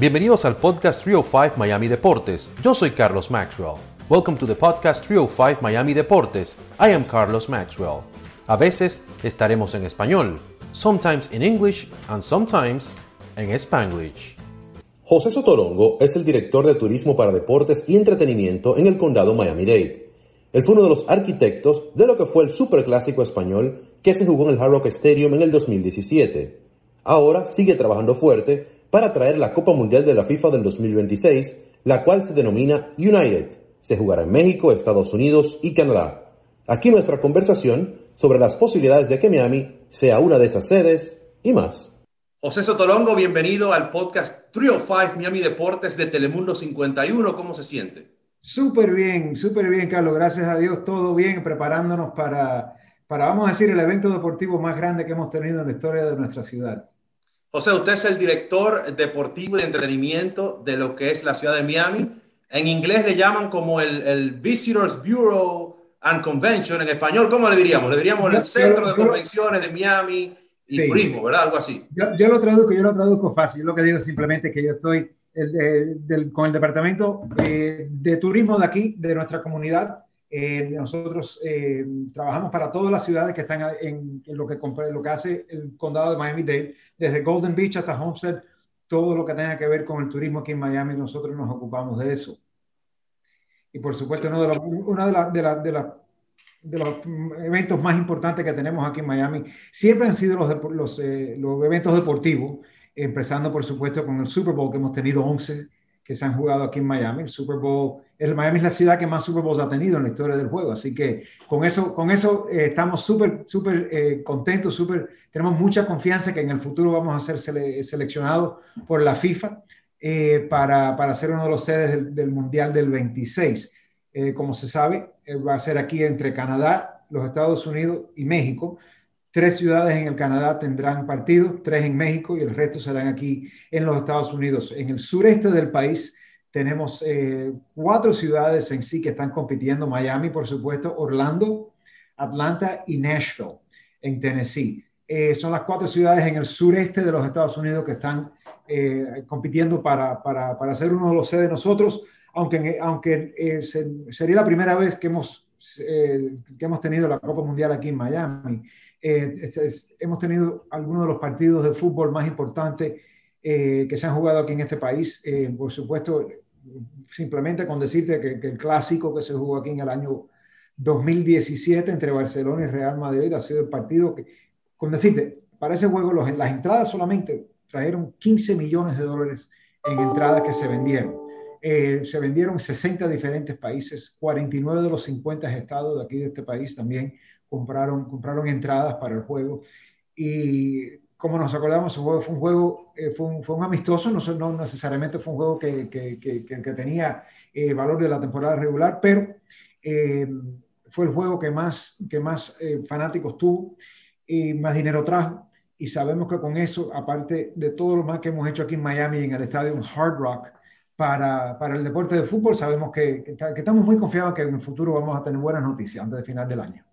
Bienvenidos al podcast 305 Miami Deportes. Yo soy Carlos Maxwell. Welcome to the podcast 305 Miami Deportes. I am Carlos Maxwell. A veces estaremos en español, sometimes in English and sometimes en Spanglish. José Sotorongo es el director de turismo para deportes y entretenimiento en el condado Miami-Dade. Él fue uno de los arquitectos de lo que fue el superclásico español que se jugó en el Hard Rock Stadium en el 2017. Ahora sigue trabajando fuerte para traer la Copa Mundial de la FIFA del 2026, la cual se denomina United. Se jugará en México, Estados Unidos y Canadá. Aquí nuestra conversación sobre las posibilidades de que Miami sea una de esas sedes y más. José Sotolongo, bienvenido al podcast 305 Miami Deportes de Telemundo 51. ¿Cómo se siente? Súper bien, súper bien, Carlos. Gracias a Dios, todo bien, preparándonos para, para, vamos a decir, el evento deportivo más grande que hemos tenido en la historia de nuestra ciudad. José, usted es el director deportivo de entretenimiento de lo que es la ciudad de Miami. En inglés le llaman como el, Visitors Bureau and Convention. En español, ¿cómo le diríamos? Le diríamos el Centro de Convenciones de Miami y Turismo, ¿verdad? Algo así. Yo, lo traduzco, yo lo traduzco fácil. Lo que digo simplemente que yo estoy con el departamento eh, de turismo de aquí, de nuestra comunidad, eh, nosotros eh, trabajamos para todas las ciudades que están en, lo, que, lo que hace el condado de Miami-Dade, desde Golden Beach hasta Homestead, todo lo que tenga que ver con el turismo aquí en Miami, nosotros nos ocupamos de eso. Y por supuesto, uno de los, una de, de, de los eventos más importantes que tenemos aquí en Miami siempre han sido los, los, eh, los eventos deportivos, empezando por supuesto con el Super Bowl, que hemos tenido 11 que se han jugado aquí en Miami. El Super Bowl, el Miami es la ciudad que más Super Bowls ha tenido en la historia del juego. Así que con eso, con eso eh, estamos súper, súper eh, contentos, súper, tenemos mucha confianza que en el futuro vamos a ser seleccionados por la FIFA eh, para, para, ser uno de los sedes del, del Mundial del 26. como se sabe, va a ser aquí entre Canadá, los Estados Unidos y México. Tres ciudades en el Canadá tendrán partidos, tres en México y el resto serán aquí en los Estados Unidos. En el sureste del país tenemos eh, cuatro ciudades en sí que están compitiendo, Miami, por supuesto, Orlando, Atlanta y Nashville, en Tennessee. Eh, son las cuatro ciudades en el sureste de los Estados Unidos que están eh, compitiendo para, para, para, ser uno de los sedes nosotros, aunque, aunque sería la primera vez que hemos, que hemos tenido la Copa Mundial aquí en Miami. Eh, este hemos tenido algunos de los partidos de fútbol más importantes eh, que se han jugado aquí en este país. Eh, por supuesto, simplemente con decirte que, el clásico que se jugó aquí en el año 2017 entre Barcelona y Real Madrid ha sido el partido que, con decirte, para ese juego los, las entradas solamente trajeron 15 millones de dólares en entradas que se vendieron. Se vendieron en 60 diferentes países, 49 de los 50 estados de aquí de este país también compraron, compraron entradas para el juego. Y como nos acordamos, fue un juego, eh, fue, un, fue, un, amistoso, no, no, necesariamente fue un juego que, que, que, tenía eh, valor de la temporada regular, pero eh, fue el juego que más, que más fanáticos tuvo y más dinero trajo. Y sabemos que con eso, aparte de todo lo más que hemos hecho aquí en Miami, en el estadio Hard Rock, para, para el deporte de fútbol, sabemos que, que, estamos muy confiados que en el futuro vamos a tener buenas noticias antes del final del año.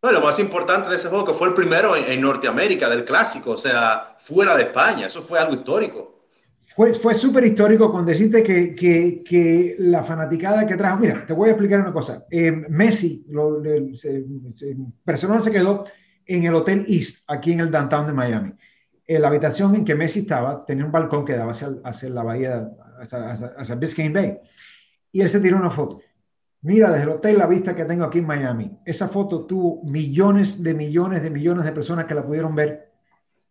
No, lo más importante de ese juego que fue el primero en, Norteamérica del clásico, o sea, fuera de España, eso fue algo histórico. Fue, fue súper histórico con decirte que, que, que, la fanaticada que trajo, mira, te voy a explicar una cosa, eh, Messi, lo, se, personal se quedó en el Hotel East, aquí en el downtown de Miami. Eh, la habitación en que Messi estaba tenía un balcón que daba hacia, hacia la bahía, hacia, hacia Biscayne Bay. Y él se tiró una foto Mira, desde el hotel la vista que tengo aquí en Miami. Esa foto tuvo millones de millones de millones de personas que la pudieron ver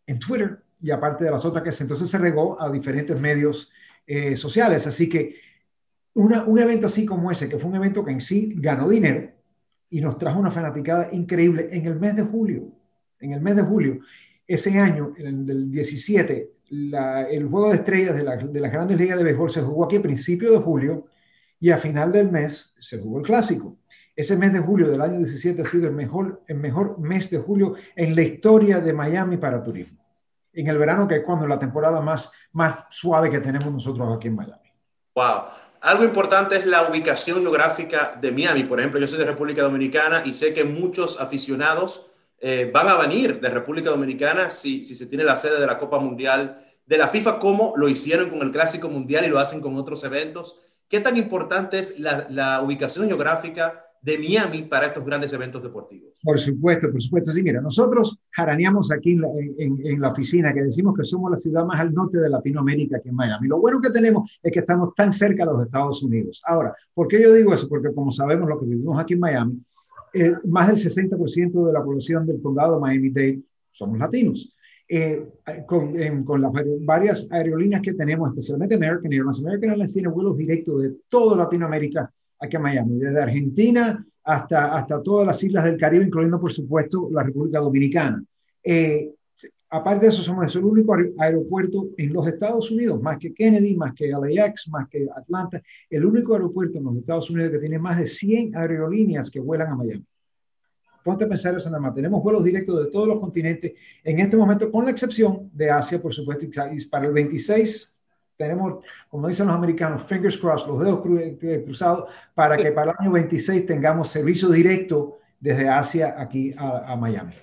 en Twitter y aparte de las otras que entonces se regó a diferentes medios eh, sociales. Así que un evento así como ese, que fue un evento que en sí ganó dinero y nos trajo una fanaticada increíble en el mes de julio. En el mes de julio, ese año, en el 17, el juego de estrellas de, la, de las grandes ligas de béisbol se jugó aquí a principios de julio y a final del mes se jugó el clásico. Ese mes de julio del año 17 ha sido el mejor, el mejor mes de julio en la historia de Miami para turismo. En el verano, que es cuando la temporada más, más suave que tenemos nosotros aquí en Miami. Wow. Algo importante es la ubicación geográfica de Miami. Por ejemplo, yo soy de República Dominicana y sé que muchos aficionados eh, van a venir de República Dominicana si, se tiene la sede de la Copa Mundial de la FIFA como lo hicieron con el Clásico Mundial y lo hacen con otros eventos. ¿Qué tan importante es la, ubicación geográfica de Miami para estos grandes eventos deportivos? Por supuesto, por supuesto. Sí, mira, nosotros jaraneamos aquí en la, en la, oficina que decimos que somos la ciudad más al norte de Latinoamérica que en Miami. Lo bueno que tenemos es que estamos tan cerca de los Estados Unidos. Ahora, ¿por qué yo digo eso? Porque como sabemos lo que vivimos aquí en Miami, eh, más del 60% de la población del condado Miami-Dade somos latinos. Eh, con, con, las varias aerolíneas que tenemos, especialmente American Airlines. American Airlines tiene vuelos directos de toda Latinoamérica aquí a Miami, desde Argentina hasta, hasta todas las islas del Caribe, incluyendo, por supuesto, la República Dominicana. Eh, aparte de eso, somos el único aeropuerto en los Estados Unidos, más que Kennedy, más que LAX, más que Atlanta, el único aeropuerto en los Estados Unidos que tiene más de 100 aerolíneas que vuelan a Miami. Ponte a pensar eso nada más. Tenemos vuelos directos de todos los continentes en este momento, con la excepción de Asia, por supuesto, y para el 26 tenemos, como dicen los americanos, fingers crossed, los dedos cruzados, para que para el año 26 tengamos servicio directo desde Asia aquí a Miami.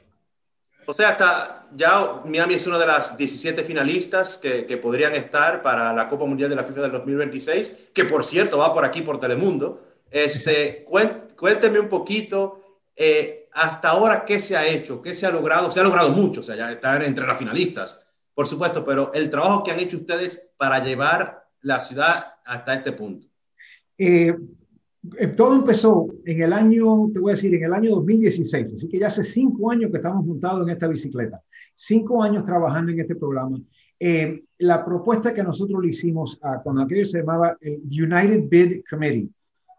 O sea, hasta ya Miami es una de las 17 finalistas que, que, podrían estar para la Copa Mundial de la FIFA del 2026, que por cierto va por aquí por Telemundo. Este, cuénteme un poquito, eh, hasta ahora, ¿qué se ha hecho? ¿Qué se ha logrado? Se ha logrado mucho, o sea, ya estar entre las finalistas, por supuesto, pero el trabajo que han hecho ustedes para llevar la ciudad hasta este punto. Eh, todo empezó en el año, te voy a decir, en el año 2016, así que ya hace cinco años que estamos montados en esta bicicleta, cinco años trabajando en este programa. Eh, la propuesta que nosotros le hicimos a, cuando aquello se llamaba el United Bid Committee,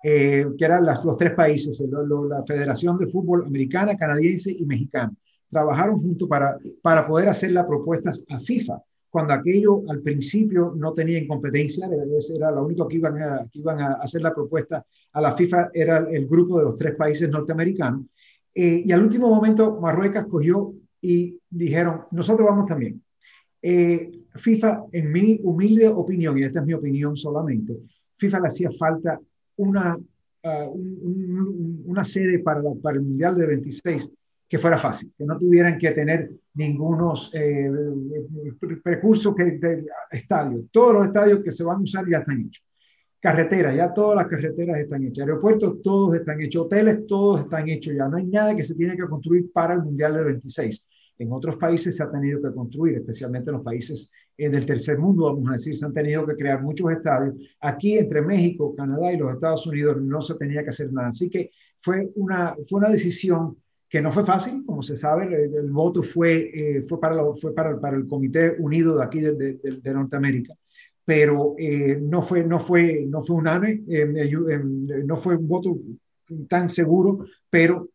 eh, que eran las, los tres países, la Federación de Fútbol Americana, Canadiense y Mexicana, trabajaron juntos para, para poder hacer las propuestas a FIFA cuando aquello al principio no tenía incompetencia, era lo único que iban, a, que iban a hacer la propuesta a la FIFA, era el grupo de los tres países norteamericanos. Eh, y al último momento Marruecos cogió y dijeron, nosotros vamos también. Eh, FIFA, en mi humilde opinión, y esta es mi opinión solamente, FIFA le hacía falta una, uh, una sede para, para el Mundial de 26 que fuera fácil, que no tuvieran que tener ningunos eh, recursos que, de estadios. Todos los estadios que se van a usar ya están hechos. Carreteras, ya todas las carreteras están hechas. Aeropuertos, todos están hechos. Hoteles, todos están hechos ya. No hay nada que se tiene que construir para el Mundial del 26. En otros países se ha tenido que construir, especialmente en los países eh, del tercer mundo, vamos a decir, se han tenido que crear muchos estadios. Aquí entre México, Canadá y los Estados Unidos no se tenía que hacer nada. Así que fue una, fue una decisión que no fue fácil, como se sabe, el, voto fue, eh, fue, para, fue para, para, el Comité Unido de aquí de, de, Norteamérica, pero eh, no, fue, no, fue, no fue unánime, eh, no fue un voto tan seguro, pero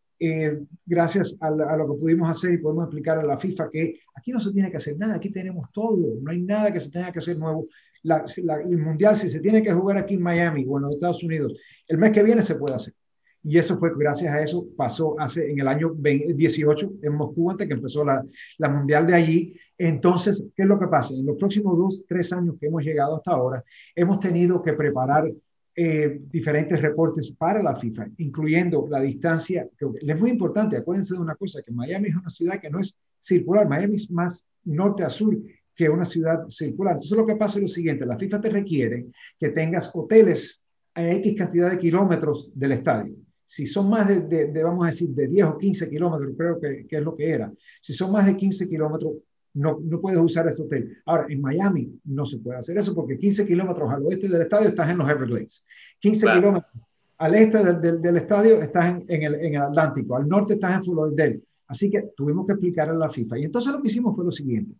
gracias a, lo que pudimos hacer y podemos explicar a la FIFA que aquí no se tiene que hacer nada, aquí tenemos todo, no hay nada que se tenga que hacer nuevo. La, el Mundial, si se tiene que jugar aquí en Miami o en los Estados Unidos, el mes que viene se puede hacer. Y eso fue gracias a eso, pasó hace en el año 18 en Moscú, antes que empezó la, la mundial de allí. Entonces, ¿qué es lo que pasa? En los próximos dos, tres años que hemos llegado hasta ahora, hemos tenido que preparar eh, diferentes reportes para la FIFA, incluyendo la distancia, que es muy importante, acuérdense de una cosa, que Miami es una ciudad que no es circular, Miami es más norte a sur que una ciudad circular. Entonces lo que pasa es lo siguiente, la FIFA te requiere que tengas hoteles a X cantidad de kilómetros del estadio si son más de, vamos a decir, de 10 o 15 kilómetros, creo que, que, es lo que era, si son más de 15 kilómetros, no, no puedes usar ese hotel. Ahora, en Miami no se puede hacer eso porque 15 kilómetros al oeste del estadio estás en los Everglades. 15 kilómetros al este del, del, estadio estás en, en, el, en, el, Atlántico, al norte estás en Florida. Así que tuvimos que explicar a la FIFA. Y entonces lo que hicimos fue lo siguiente.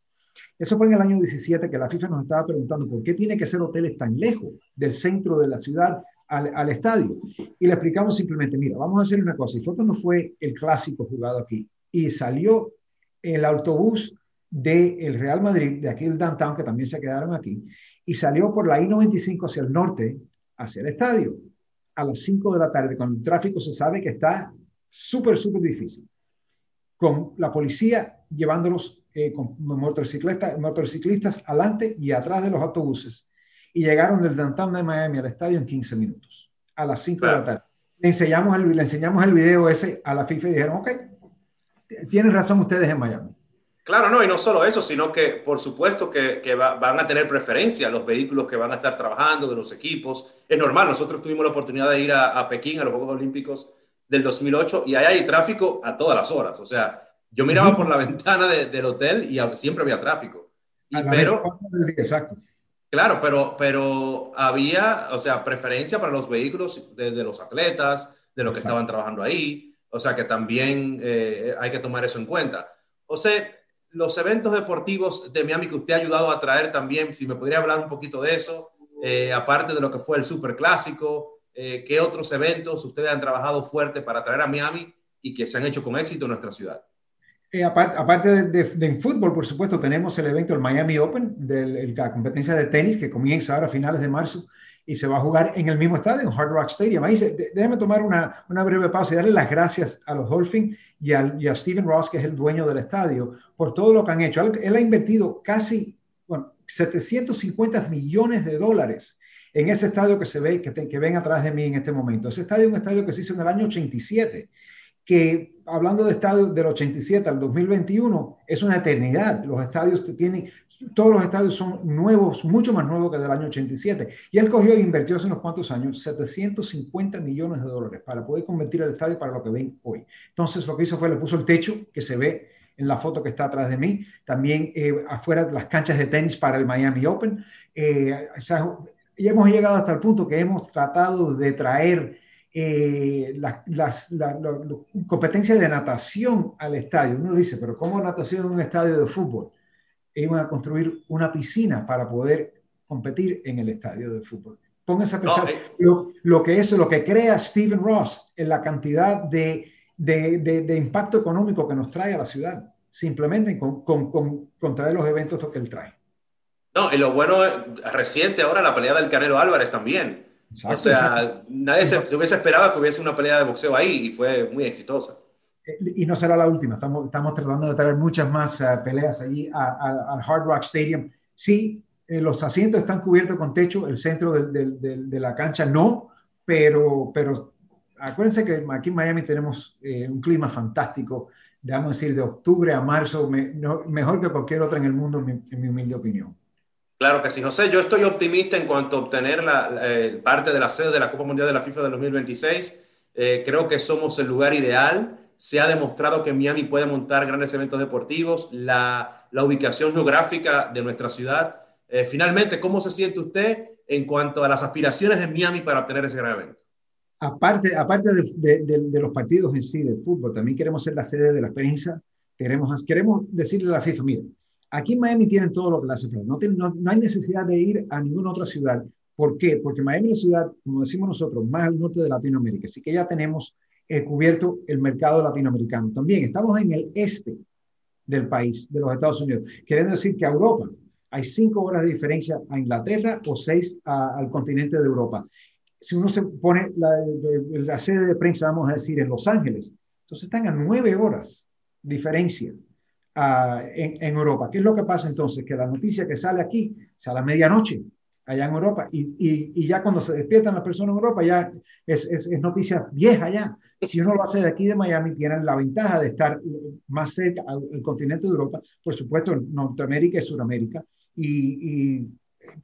Eso fue en el año 17 que la FIFA nos estaba preguntando por qué tiene que ser hoteles tan lejos del centro de la ciudad al, estadio. Y le explicamos simplemente, mira, vamos a hacer una cosa. Y fue cuando fue el clásico jugado aquí. Y salió el autobús del Real Madrid, de aquí del downtown, que también se quedaron aquí, y salió por la I-95 hacia el norte, hacia el estadio, a las 5 de la tarde, cuando el tráfico se sabe que está súper, súper difícil. Con la policía llevándolos eh, con motociclistas, motociclistas adelante y atrás de los autobuses y llegaron del downtown de Miami al estadio en 15 minutos, a las 5 de la tarde. Le enseñamos, el, le enseñamos el video ese a la FIFA y dijeron, ok, tienen razón ustedes en Miami. Claro, no, y no solo eso, sino que por supuesto que, van a tener preferencia los vehículos que van a estar trabajando, de los equipos. Es normal, nosotros tuvimos la oportunidad de ir a, Pekín, a los Juegos Olímpicos del 2008, y ahí hay tráfico a todas las horas. O sea, yo miraba por la ventana del hotel y siempre había tráfico. pero, exacto. Claro, pero, pero había, o sea, preferencia para los vehículos de, los atletas, de los que estaban trabajando ahí. O sea, que también eh, hay que tomar eso en cuenta. O sea, los eventos deportivos de Miami que usted ha ayudado a traer también, si me podría hablar un poquito de eso, eh, aparte de lo que fue el Super Clásico, eh, ¿qué otros eventos ustedes han trabajado fuerte para traer a Miami y que se han hecho con éxito en nuestra ciudad? Eh, aparte, de, fútbol, por supuesto, tenemos el evento, el Miami Open, de la competencia de tenis que comienza ahora a finales de marzo y se va a jugar en el mismo estadio, en Hard Rock Stadium. Ahí déjeme tomar una, breve pausa y darle las gracias a los Dolphins y, a Steven Ross, que es el dueño del estadio, por todo lo que han hecho. Él, ha invertido casi bueno, 750 millones de dólares en ese estadio que se ve, que, que ven atrás de mí en este momento. Ese estadio es un estadio que se hizo en el año 87 que hablando de estadios del 87 al 2021, es una eternidad. Los estadios tienen, todos los estadios son nuevos, mucho más nuevos que del año 87. Y él cogió e invirtió hace unos cuantos años 750 millones de dólares para poder convertir el estadio para lo que ven hoy. Entonces lo que hizo fue le puso el techo que se ve en la foto que está atrás de mí, también eh, afuera las canchas de tenis para el Miami Open. Eh, y hemos llegado hasta el punto que hemos tratado de traer eh, las, la, competencias de natación al estadio. Uno dice, pero ¿cómo natación en un estadio de fútbol? Iban a construir una piscina para poder competir en el estadio de fútbol. Pónganse a pensar eh. lo, que es, lo que crea Stephen Ross en la cantidad de, de, de, impacto económico que nos trae a la ciudad, simplemente con, con, con, traer los eventos que él trae. No, y lo bueno, reciente ahora la pelea del Canelo Álvarez también o sea, nadie se, hubiese esperado que hubiese una pelea de boxeo ahí y fue muy exitosa. Eh, y no será la última, estamos, estamos tratando de traer muchas más eh, peleas allí al Hard Rock Stadium. Sí, eh, los asientos están cubiertos con techo, el centro de, de, de, la cancha no, pero, pero acuérdense que aquí en Miami tenemos un clima fantástico, digamos decir, de octubre a marzo, mejor que cualquier otra en el mundo, en mi humilde opinión. Claro que sí, José. Yo estoy optimista en cuanto a obtener la, eh, parte de la sede de la Copa Mundial de la FIFA del 2026. Eh, creo que somos el lugar ideal. Se ha demostrado que Miami puede montar grandes eventos deportivos, la, ubicación geográfica de nuestra ciudad. Eh, finalmente, ¿cómo se siente usted en cuanto a las aspiraciones de Miami para obtener ese gran evento? Aparte, aparte de, de, los partidos en sí del fútbol, también queremos ser la sede de la prensa. Queremos, queremos decirle a la FIFA, mire, Aquí en Miami tienen todo lo que le hace falta. No, hay necesidad de ir a ninguna otra ciudad. ¿Por qué? Porque Miami es la ciudad, como decimos nosotros, más al norte de Latinoamérica. Así que ya tenemos eh, cubierto el mercado latinoamericano. También estamos en el este del país, de los Estados Unidos. Quiere decir que a Europa hay cinco horas de diferencia a Inglaterra o seis al continente de Europa. Si uno se pone la, la sede de prensa, vamos a decir, en Los Ángeles, entonces están a nueve horas diferencia en, Europa. ¿Qué es lo que pasa entonces? Que la noticia que sale aquí sale a medianoche allá en Europa y, y, ya cuando se despiertan las personas en Europa ya es, es, noticia vieja ya. Si uno lo hace de aquí de Miami, tienen la ventaja de estar más cerca al, continente de Europa, por supuesto, Norteamérica y Sudamérica, y, y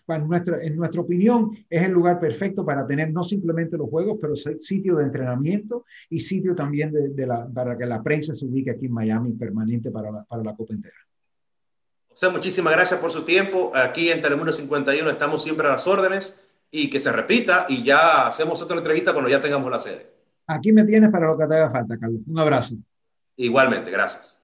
en nuestra, en nuestra opinión, es el lugar perfecto para tener no simplemente los juegos, pero sitio de entrenamiento y sitio también de, la, para que la prensa se ubique aquí en Miami permanente para la, para la Copa entera. José, muchísimas gracias por su tiempo. Aquí en Telemundo 51 estamos siempre a las órdenes y que se repita y ya hacemos otra entrevista cuando ya tengamos la sede. Aquí me tienes para lo que te haga falta, Carlos. Un abrazo. Igualmente, gracias.